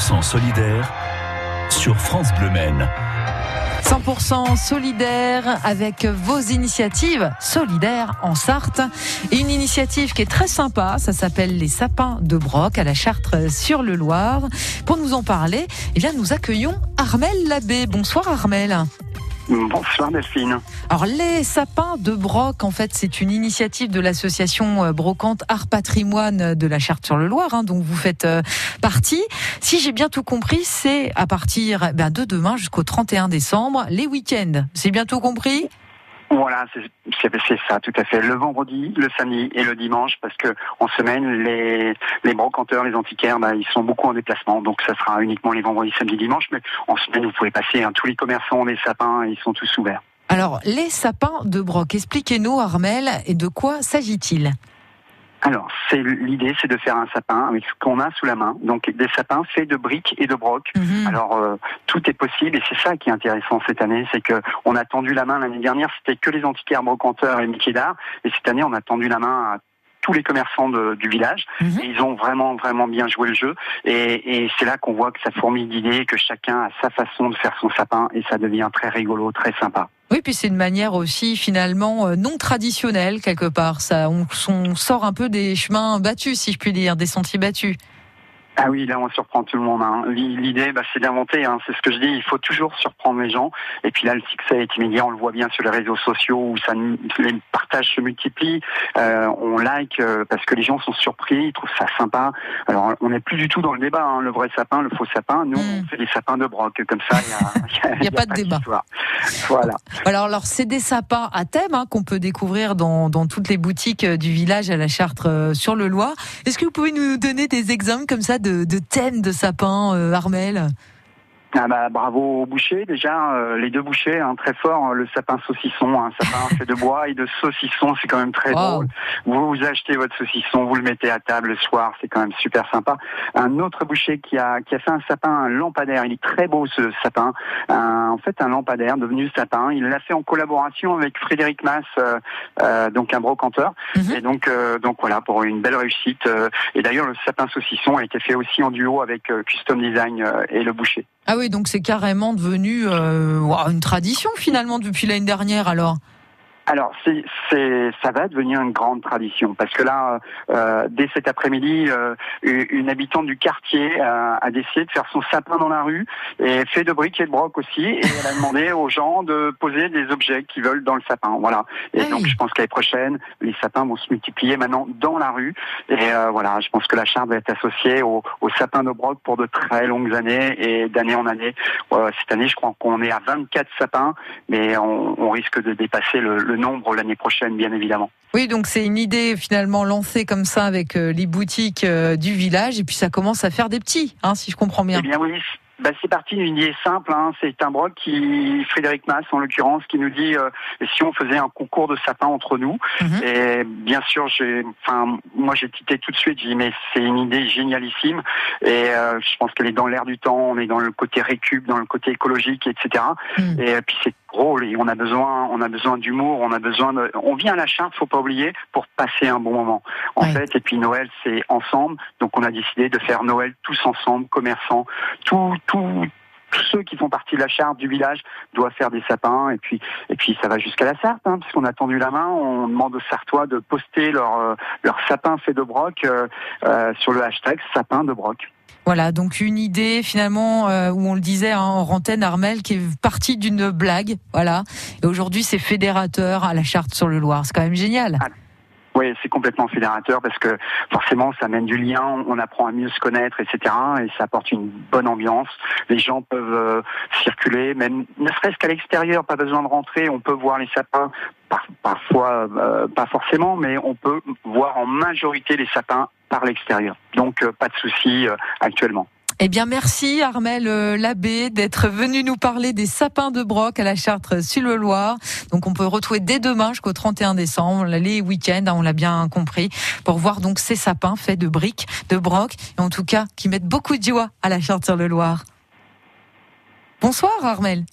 100% solidaire sur France Bleu Maine. 100% solidaire avec vos initiatives solidaires en Sarthe. Et une initiative qui est très sympa, ça s'appelle les sapins de Broc à la Chartre sur le Loir. Pour nous en parler, eh bien, nous accueillons Armel Labbé. Bonsoir Armel. Bonsoir Delphine. Alors les sapins de Broc, en fait, c'est une initiative de l'association euh, Brocante Art Patrimoine de la Charte sur le Loir, hein, dont vous faites euh, partie. Si j'ai bien tout compris, c'est à partir eh ben, de demain jusqu'au 31 décembre, les week-ends. C'est bien tout compris? Voilà, c'est ça, tout à fait. Le vendredi, le samedi et le dimanche, parce que en semaine, les, brocanteurs, les antiquaires, bah, ils sont beaucoup en déplacement, donc ça sera uniquement les vendredis, samedi, dimanche. Mais en semaine, vous pouvez passer. Hein, tous les commerçants ont des sapins, ils sont tous ouverts. Alors, les sapins de Broc, expliquez-nous, Armel, et de quoi s'agit-il? Alors, c'est l'idée, c'est de faire un sapin avec ce qu'on a sous la main. Donc, des sapins faits de briques et de broc. Mhm. Alors, euh, tout est possible et c'est ça qui est intéressant cette année, c'est que on a tendu la main l'année dernière, c'était que les antiquaires brocanteurs et métiers d'art, et cette année, on a tendu la main à tous les commerçants du village. Mhm. ils ont vraiment, vraiment bien joué le jeu. Et, et c'est là qu'on voit que ça fourmille d'idées, que chacun a sa façon de faire son sapin, et ça devient très rigolo, très sympa. Oui, puis c'est une manière aussi finalement euh, non traditionnelle quelque part. Ça, on, on sort un peu des chemins battus, si je puis dire, des sentiers battus. Ah oui, là on surprend tout le monde. Hein. L'idée, bah, c'est d'inventer. Hein. C'est ce que je dis. Il faut toujours surprendre les gens. Et puis là, le succès est immédiat. On le voit bien sur les réseaux sociaux où ça, les partages se multiplient. Euh, on like euh, parce que les gens sont surpris, ils trouvent ça sympa. Alors on n'est plus du tout dans le débat. Hein. Le vrai sapin, le faux sapin. Nous, on hmm. fait des sapins de broc. Comme ça, il n'y a, pas de débat. Voilà. Alors, alors c'est des sapins à thème qu'on peut découvrir dans, dans toutes les boutiques euh, du village à la Chartre sur le Loir. Est-ce que vous pouvez nous donner des exemples comme ça de de, thème de sapin, euh, Armel? Ah bah, bravo au boucher déjà, euh, les deux bouchers, hein, très fort, hein, le sapin saucisson, un sapin fait de bois et de saucisson, c'est quand même très drôle. Vous, vous achetez votre saucisson, vous le mettez à table le soir, c'est quand même super sympa. Un autre boucher qui a qui a fait un sapin, un lampadaire, il est très beau ce sapin. en fait, un lampadaire devenu sapin, il l'a fait en collaboration avec Frédéric Mass, euh, euh donc un brocanteur. Mhm. Et donc euh, donc voilà pour une belle réussite. et d'ailleurs le sapin saucisson a été fait aussi en duo avec Custom Design et le boucher. Ah oui, donc c'est carrément devenu euh, une tradition finalement depuis l'année dernière alors? Alors, c'est, c'est, ça va devenir une grande tradition parce que là, euh, dès cet après-midi, euh, une habitante du quartier a, a, décidé de faire son sapin dans la rue et fait de briques et de broc aussi. Et elle a demandé aux gens de poser des objets qu'ils veulent dans le sapin. Voilà. Et donc, je pense qu'année prochaine, les sapins vont se multiplier maintenant dans la rue. Et euh, voilà, je pense que la charte va être associée au, au sapin de broc pour de très longues années et d'année en année. cette année, je crois qu'on est à 24 sapins, mais on, on risque de dépasser le, le nombre l'année prochaine, bien évidemment. Oui, donc c'est une idée finalement lancée comme ça avec euh, les boutiques euh, du village, et puis ça commence à faire des petits, hein, si je comprends bien. Eh bien oui, bah, c'est parti d'une idée simple. Hein. C'est un broc qui, Frédéric Mass en l'occurrence, qui nous dit euh, si on faisait un concours de sapins entre nous. Mhm. Et bien sûr, j'ai, enfin, moi j'ai tité tout de suite. J'ai dit mais c'est une idée génialissime. Et je pense qu'elle est dans l'air du temps. On est dans le côté récup, dans le côté écologique, etc. Mhm. Et puis c'est drôle et on a besoin, on a besoin d'humour, on a besoin de, on vient à la charte, faut pas oublier, pour passer un bon moment. En fait, et puis Noël, c'est ensemble, donc on a décidé de faire Noël tous ensemble, commerçants, tout, tout, tous ceux qui font partie de la charte du village doivent faire des sapins et puis et puis ça va jusqu'à la Sarthe hein, puisqu'on a tendu la main on demande aux Sartois de poster leur euh, leur sapin fait de broc euh, euh, sur le hashtag sapin de broc. Voilà, donc une idée finalement euh, où on le disait hein, en rentaine Armel qui est partie d'une blague, voilà. Et aujourd'hui c'est fédérateur à la charte sur le Loir, c'est quand même génial. Ah, oui, c'est complètement fédérateur parce que forcément, ça mène du lien, on apprend à mieux se connaître, etc. Et ça apporte une bonne ambiance. Les gens peuvent euh, circuler, même ne serait-ce qu'à l'extérieur, pas besoin de rentrer. On peut voir les sapins, parfois euh, pas forcément, mais on peut voir en majorité les sapins par l'extérieur. Donc euh, pas de souci actuellement. Eh bien, merci Armel euh, Labbé d'être venu nous parler des sapins de Broc à la Chartre sur le Loire. Donc, on peut retrouver dès demain jusqu'au 31 décembre, les week-ends, hein, on l'a bien compris, pour voir donc ces sapins faits de briques, de Broc, et en tout cas qui mettent beaucoup de joie à la Chartre sur le Loire. Bonsoir Armel.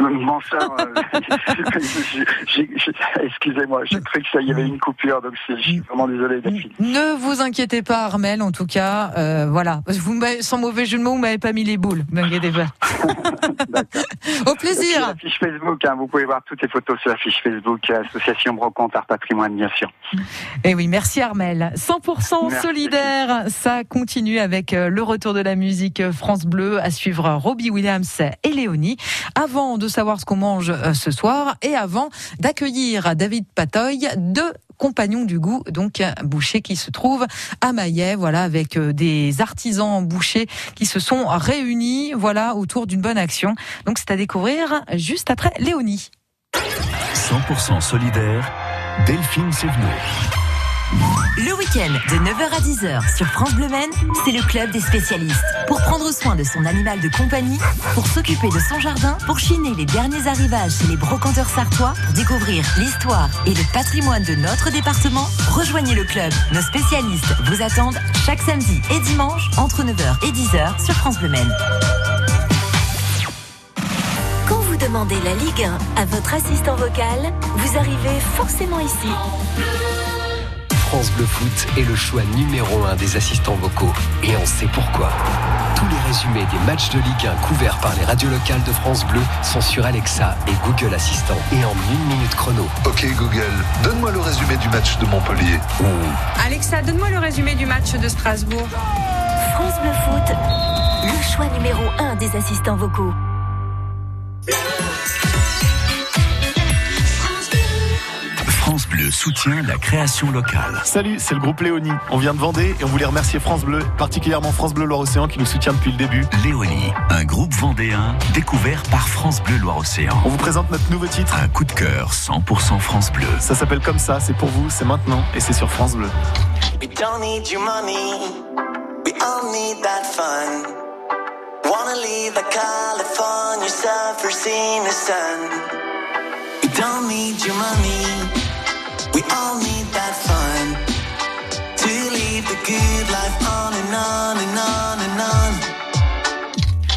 Bonsoir. Excusez-moi, j'ai cru que ça y avait une coupure, donc je suis vraiment désolé. Ne vous inquiétez pas, Armel. En tout cas, euh, voilà. Vous sans mauvais jeu de mots, vous m'avez pas mis les boules. Ne m'inquiétez pas. Au plaisir. La fiche Facebook, hein, vous pouvez voir toutes les photos sur la fiche Facebook, Association Brocante Art Patrimoine, bien sûr. Et eh oui, merci Armel. 100% solidaire, ça continue avec euh, le retour de la musique France Bleu à suivre Robbie Williams et Léonie. Avant de savoir ce qu'on mange euh, ce soir et avant d'accueillir David Patoy de Compagnons du goût, donc boucher qui se trouve à Maillet, voilà, avec euh, des artisans bouchers qui se sont réunis, voilà, autour d'une bonne action. Donc c'est à découvrir juste après Léonie. 100% solidaire, Delphine Sévenot. Le week-end de 9h à 10h sur France Bleu Men, c'est le club des spécialistes. Pour prendre soin de son animal de compagnie, pour s'occuper de son jardin, pour chiner les derniers arrivages chez les brocanteurs sartois, pour découvrir l'histoire et le patrimoine de notre département, rejoignez le club. Nos spécialistes vous attendent chaque samedi et dimanche entre 9h et 10h sur France Bleu Men. Quand vous demandez la Ligue 1 à votre assistant vocal, vous arrivez forcément ici. France Bleu Foot est le choix numéro un des assistants vocaux. Et on sait pourquoi. Tous les résumés des matchs de Ligue 1 couverts par les radios locales de France Bleu sont sur Alexa et Google Assistant. Et en une minute chrono. Ok Google, donne-moi le résumé du match de Montpellier. Alexa, donne-moi le résumé du match de Strasbourg. France Bleu Foot, le choix numéro un des assistants vocaux. Bleu soutient la création locale. Salut, c'est le groupe Léonie. On vient de Vendée et on voulait remercier France Bleu, particulièrement France Bleu Loire-Océan qui nous soutient depuis le début. Léonie, un groupe vendéen découvert par France Bleu Loire-Océan. On vous présente notre nouveau titre. Un coup de cœur 100% France Bleu. Ça s'appelle comme ça, c'est pour vous, c'est maintenant et c'est sur France Bleu. We don't need your money, we all need that fun. Wanna leave California, the sun. We don't need your money. All need that fun to live the good life on and on and on and on.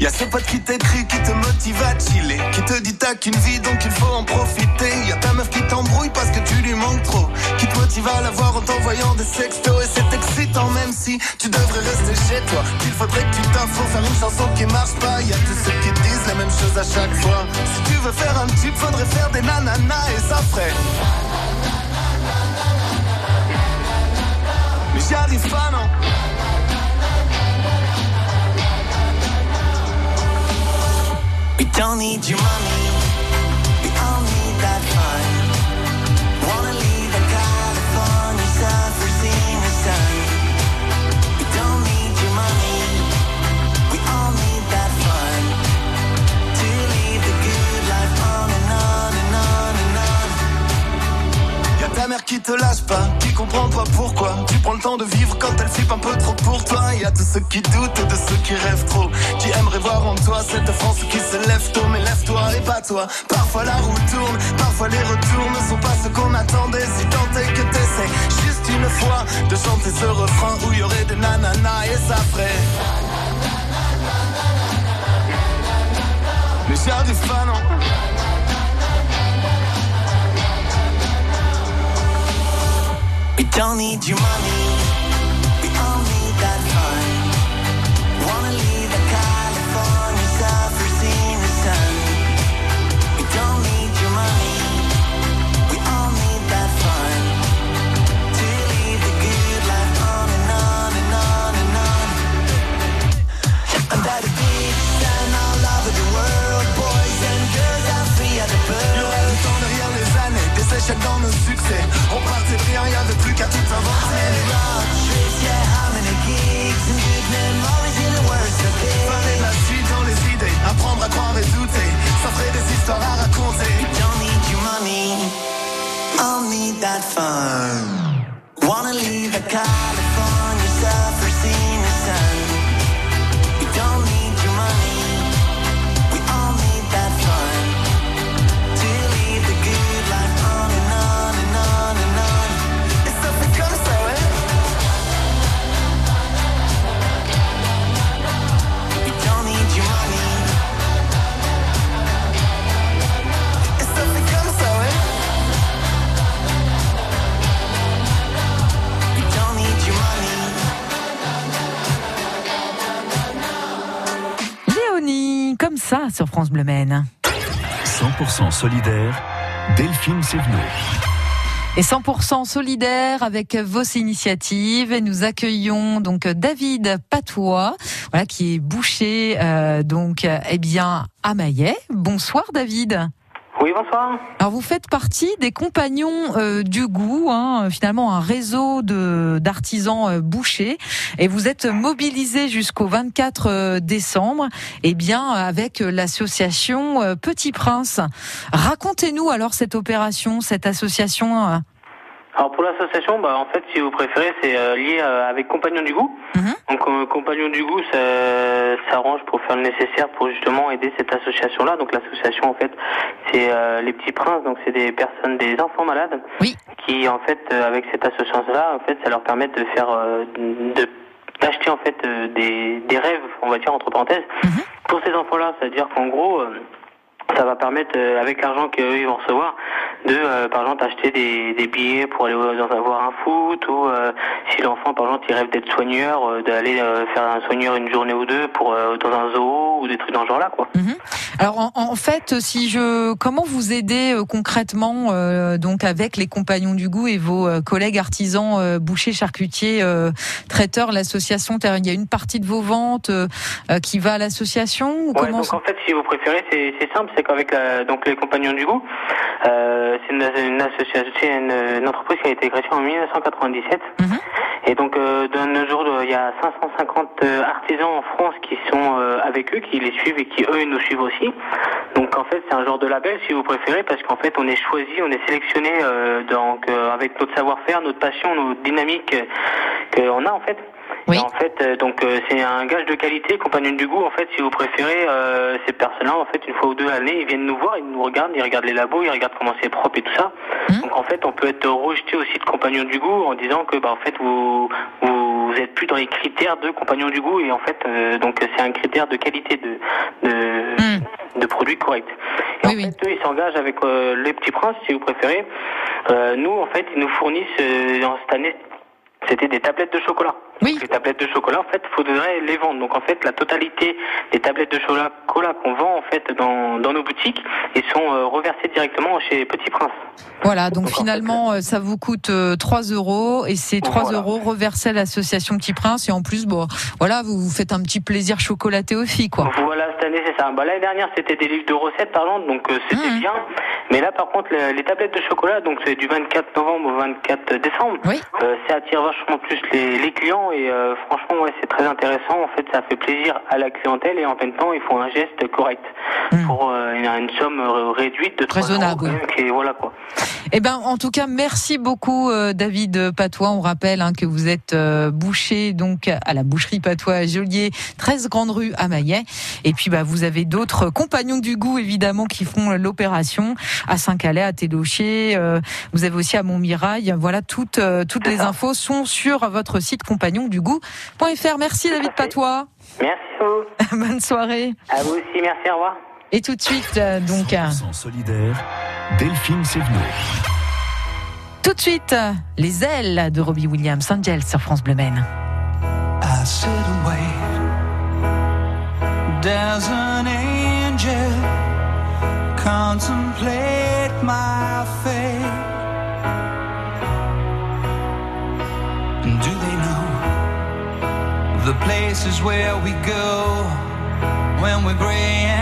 Y'a ce pote qui t'écrit, qui te motive à chiller, qui te dit t'as qu'une vie donc il faut en profiter. Y'a ta meuf qui t'embrouille parce que tu lui manques trop, qui te motive à la voir en t'envoyant des sextos et c'est excitant même si tu devrais rester chez toi. Il faudrait que tu faire une chanson qui marche pas. Y'a tous ceux qui disent la même chose à chaque fois. Si tu veux faire un tube, faudrait faire des nananas et ça ferait. J'arrive pas, non. We don't need your money, mère qui te lâche pas comprends pas pourquoi. Tu prends le temps de vivre quand elle flippe un peu trop pour toi. Y a tous ceux qui doutent et de ceux qui rêvent trop. Qui aimeraient voir en toi cette France qui se lève tôt. Mais lève-toi et pas toi Parfois la roue tourne, parfois les retours ne sont pas ce qu'on attendait. Si tant est que t'essaies juste une fois De chanter ce refrain où y aurait des nananas et ça ferait. Mais j'arrive pas non don't need your money. Wanna leave sur France Bleu Maine. 100% solidaire, Delphine Sévenot. Et 100% solidaire avec vos initiatives. Et nous accueillons donc David Patois, voilà, qui est boucher, euh, donc, eh bien, à Maillet. Bonsoir, David. Alors vous faites partie des compagnons euh, du goût, hein, finalement un réseau de d'artisans euh, bouchers, et vous êtes mobilisés jusqu'au 24 euh, décembre, et bien avec l'association euh, Petit Prince. Racontez-nous alors cette opération, cette association. Alors pour l'association, bah, en fait, si vous préférez, c'est euh, lié euh, avec Compagnons du Goût. Mhm. Donc euh, Compagnons du Goût ça- s'arrange pour faire le nécessaire pour justement aider cette association-là. Donc l'association, en fait, c'est euh, les petits princes. Donc c'est des personnes, des enfants malades, Oui. qui en fait, euh, avec cette association-là, en fait, ça leur permet de faire, euh, de d'acheter en fait euh, des, des rêves, on va dire entre parenthèses, Mhm. pour ces enfants-là. C'est-à-dire qu'en gros. Ça va permettre, euh, avec l'argent qu'eux ils vont recevoir, de, euh, par exemple, acheter des, des billets pour aller dans, voir un foot, ou euh, si l'enfant, par exemple, il rêve d'être soigneur, euh, d'aller euh, faire un soigneur une journée ou deux pour euh, dans un zoo ou des trucs dans ce genre-là, quoi. Mhm. Alors en, en fait, si je, comment vous aidez euh, concrètement euh, donc avec les compagnons du goût et vos euh, collègues artisans euh, bouchers, charcutiers, euh, traiteurs, l'association, il y a une partie de vos ventes qui va à l'association ou Ouais, comment donc en fait, si vous préférez, c'est simple, c'est qu'avec la- donc les compagnons du goût, euh, c'est une, une une, une entreprise qui a été créée en 1997. Mhm. Et donc euh, de nos jours, il y a 550 euh, artisans en France qui sont euh, avec eux, qui les suivent et qui eux nous suivent aussi. Donc en fait, c'est un genre de label, si vous préférez, parce qu'en fait, on est choisi, on est sélectionné euh, donc euh, avec notre savoir-faire, notre passion, notre dynamique euh, qu'on a en fait. Oui. Et en fait, euh, donc euh, c'est un gage de qualité, compagnon du goût. En fait, si vous préférez, euh, ces personnes-là, en fait, une fois ou deux à l'année, ils viennent nous voir, ils nous regardent, ils regardent les labos, ils regardent comment c'est propre et tout ça. Mhm. Donc en fait, on peut être rejeté aussi de compagnon du goût en disant que, bah, en fait, vous vous, vous êtes plus dans les critères de compagnon du goût et en fait, euh, donc c'est un critère de qualité de de, Mhm. de produits corrects. Et Oui, en oui. fait, eux, ils s'engagent avec euh, les petits princes, si vous préférez. Euh, nous, en fait, ils nous fournissent euh, en cette année. C'était des tablettes de chocolat. Oui. Les tablettes de chocolat, en fait, faudrait les vendre. Donc, en fait, la totalité des tablettes de chocolat cola qu'on vend, en fait, dans, dans nos boutiques, ils sont euh, reversés directement chez Petit Prince. Voilà, donc Donc, en finalement, euh, ça vous coûte euh, 3 euros et ces 3 Voilà. euros reversés à l'association Petit Prince et en plus, bon, voilà, vous vous faites un petit plaisir chocolaté aux filles, quoi. Voilà, cette année, c'est ça. Bah, L'année dernière, c'était des livres de recettes, par exemple, donc euh, c'était Mhm. bien. Mais là, par contre, les, les tablettes de chocolat, donc c'est du 24 novembre au 24 décembre. Oui. Euh, ça attire vachement plus les, les clients et euh, franchement, ouais, c'est très intéressant. En fait, ça fait plaisir à la clientèle et en même temps, ils font un geste correct Mhm. pour euh, une, une somme réduite de 3 Raisonnable, euros. Et voilà quoi. Eh ben, en tout cas, merci beaucoup, euh, David Patois. On rappelle hein, que vous êtes euh, boucher donc à la boucherie Patois à Joliet, 13 Grande Rue à Maillet. Et puis, bah, vous avez d'autres compagnons du goût, évidemment, qui font l'opération à Saint-Calais, à Télocher. euh, vous avez aussi à Montmirail. Voilà, toutes, euh, toutes les infos sont sur votre site compagnondugoût.fr. Merci, David Patois. Merci. Bonne soirée. À vous aussi, merci, au revoir. Et tout de suite, euh, donc, euh, 100% solidaire, Delphine Sévenot. tout de suite, les ailes de Robbie Williams, Angel sur France Bleu Maine. I sit and wait. Does an angel contemplate my fate? And do they know the places where we go when we're gray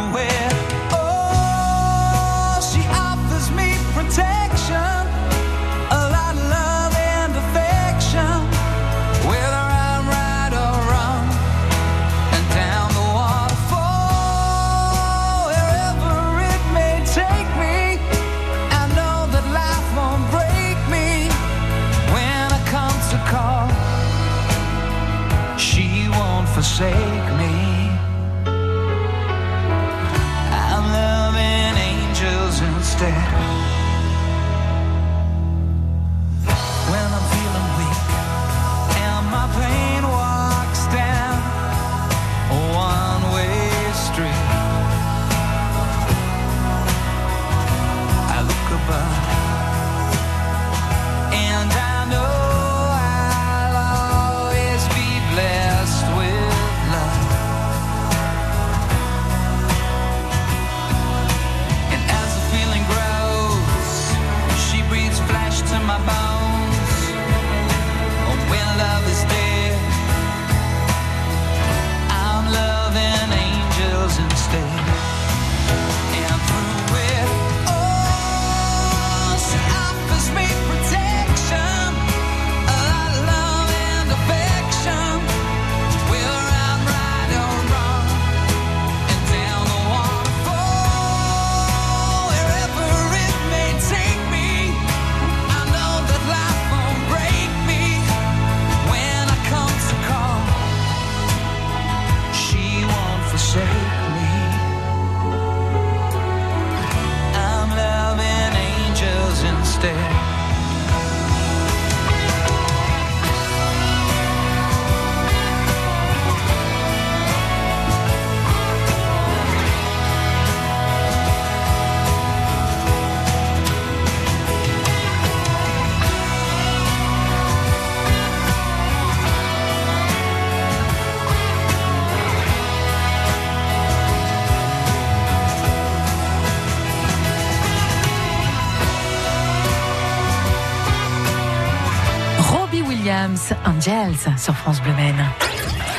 Angels sur France Bleu Maine.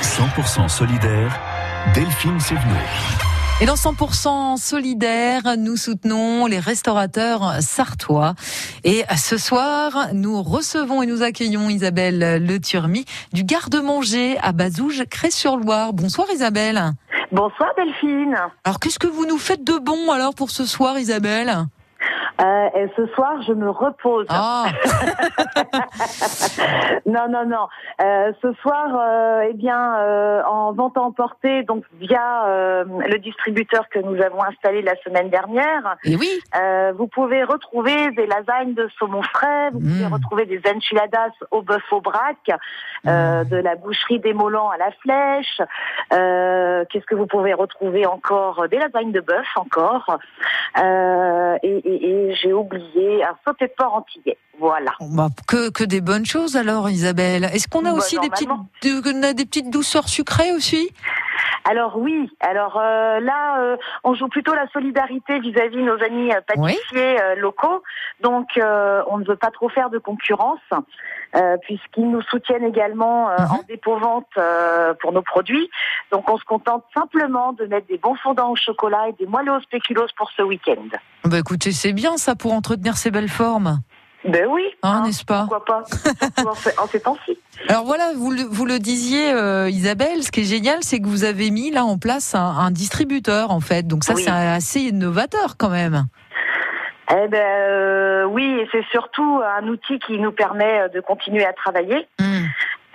100% solidaire, Delphine Sévenot. Et dans 100% solidaire, nous soutenons les restaurateurs sartois. Et ce soir, nous recevons et nous accueillons Isabelle Le Turmi du garde-manger à Bazouges, Cré-sur-Loire. Bonsoir Isabelle. Bonsoir Delphine. Alors qu'est-ce que vous nous faites de bon alors pour ce soir Isabelle? Euh, et ce soir, je me repose. Ah, non, non, non. Euh, ce soir, euh, eh bien, euh, en vente à emporter, donc via euh, le distributeur que nous avons installé la semaine dernière, et oui, euh, vous pouvez retrouver des lasagnes de saumon frais, vous pouvez Mm. retrouver des enchiladas au bœuf au brac, euh, de la boucherie des Molans à la flèche. Euh, Qu'est-ce que vous pouvez retrouver encore? Des lasagnes de bœuf encore. Euh, et et- et j'ai oublié un sauté de porc antillais. Voilà. bah, que, que des bonnes choses alors Isabelle. Est-ce qu'on a Bah, aussi des petites, de- on a des petites douceurs sucrées aussi? Alors oui, alors euh, là, euh, on joue plutôt la solidarité vis-à-vis nos amis euh, pâtissiers locaux. Donc, euh, on ne veut pas trop faire de concurrence, euh, puisqu'ils nous soutiennent également euh, Mhm. en dépôt-vente euh, pour nos produits. Donc, on se contente simplement de mettre des bons fondants au chocolat et des moelleux au spéculoos pour ce week-end. Bah écoutez, c'est bien ça pour entretenir ces belles formes. Ben oui, Hein, n'est-ce pas pourquoi pas, en ces- temps-ci. Alors voilà, vous le, vous le disiez, euh, Isabelle, ce qui est génial, c'est que vous avez mis là en place un, un distributeur, en fait. Donc ça, Oui. c'est assez innovateur quand même. Eh ben euh, oui, et c'est surtout un outil qui nous permet de continuer à travailler. Hmm.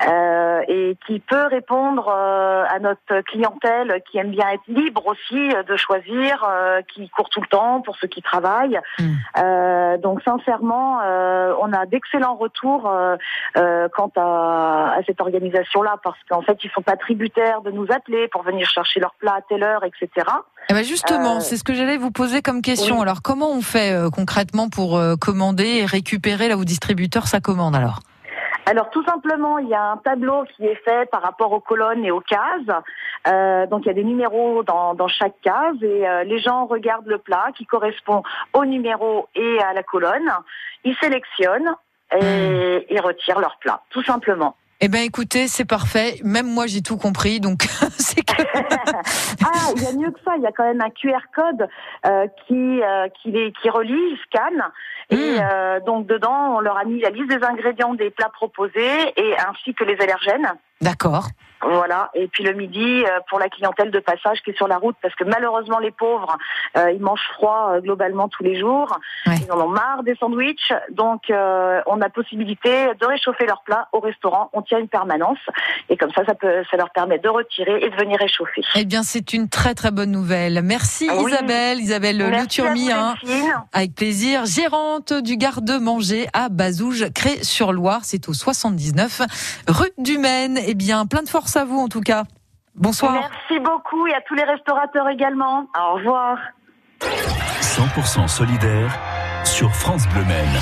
Euh, et qui peut répondre euh, à notre clientèle qui aime bien être libre aussi euh, de choisir, euh, qui court tout le temps pour ceux qui travaillent. Mm. Euh, donc sincèrement, euh, on a d'excellents retours euh, euh, quant à, à cette organisation-là parce qu'en fait, ils sont pas tributaires de nous appeler pour venir chercher leur plat à telle heure, etc. Eh ben justement, c'est ce que j'allais vous poser comme question. oui. Alors comment on fait euh, concrètement pour euh, commander et récupérer là au distributeur sa commande alors? Alors tout simplement, il y a un tableau qui est fait par rapport aux colonnes et aux cases. Euh, donc il y a des numéros dans, chaque case et euh, les gens regardent le plat qui correspond au numéro et à la colonne. Ils sélectionnent et ils retirent leur plat, tout simplement. Eh ben écoutez, c'est parfait. Même moi, j'ai tout compris. Donc c'est que Ah, il y a mieux que ça. Il y a quand même un QR code euh, qui euh, qui les qui relie, ils scannent. Et Mm. euh, donc dedans, on leur a mis la liste des ingrédients des plats proposés et ainsi que les allergènes. D'accord. Voilà. Et puis le midi, euh, pour la clientèle de passage qui est sur la route, parce que malheureusement les pauvres, euh, ils mangent froid euh, globalement tous les jours. Ils en ont marre des sandwichs. Donc on a possibilité de réchauffer leur plat au restaurant. On tient une permanence. Et comme ça, ça, peut, ça leur permet de retirer et de venir réchauffer. Eh bien, c'est une très très bonne nouvelle. Merci Ah oui. Isabelle, Isabelle Le Turmi, hein. Avec plaisir. Gérante du garde-manger à Bazouges, Cré-sur-Loire. C'est au 79 rue du Maine. Eh bien, plein de force à vous en tout cas. Bonsoir. Merci beaucoup et à tous les restaurateurs également. Au revoir. 100% solidaire sur France Bleu Maine.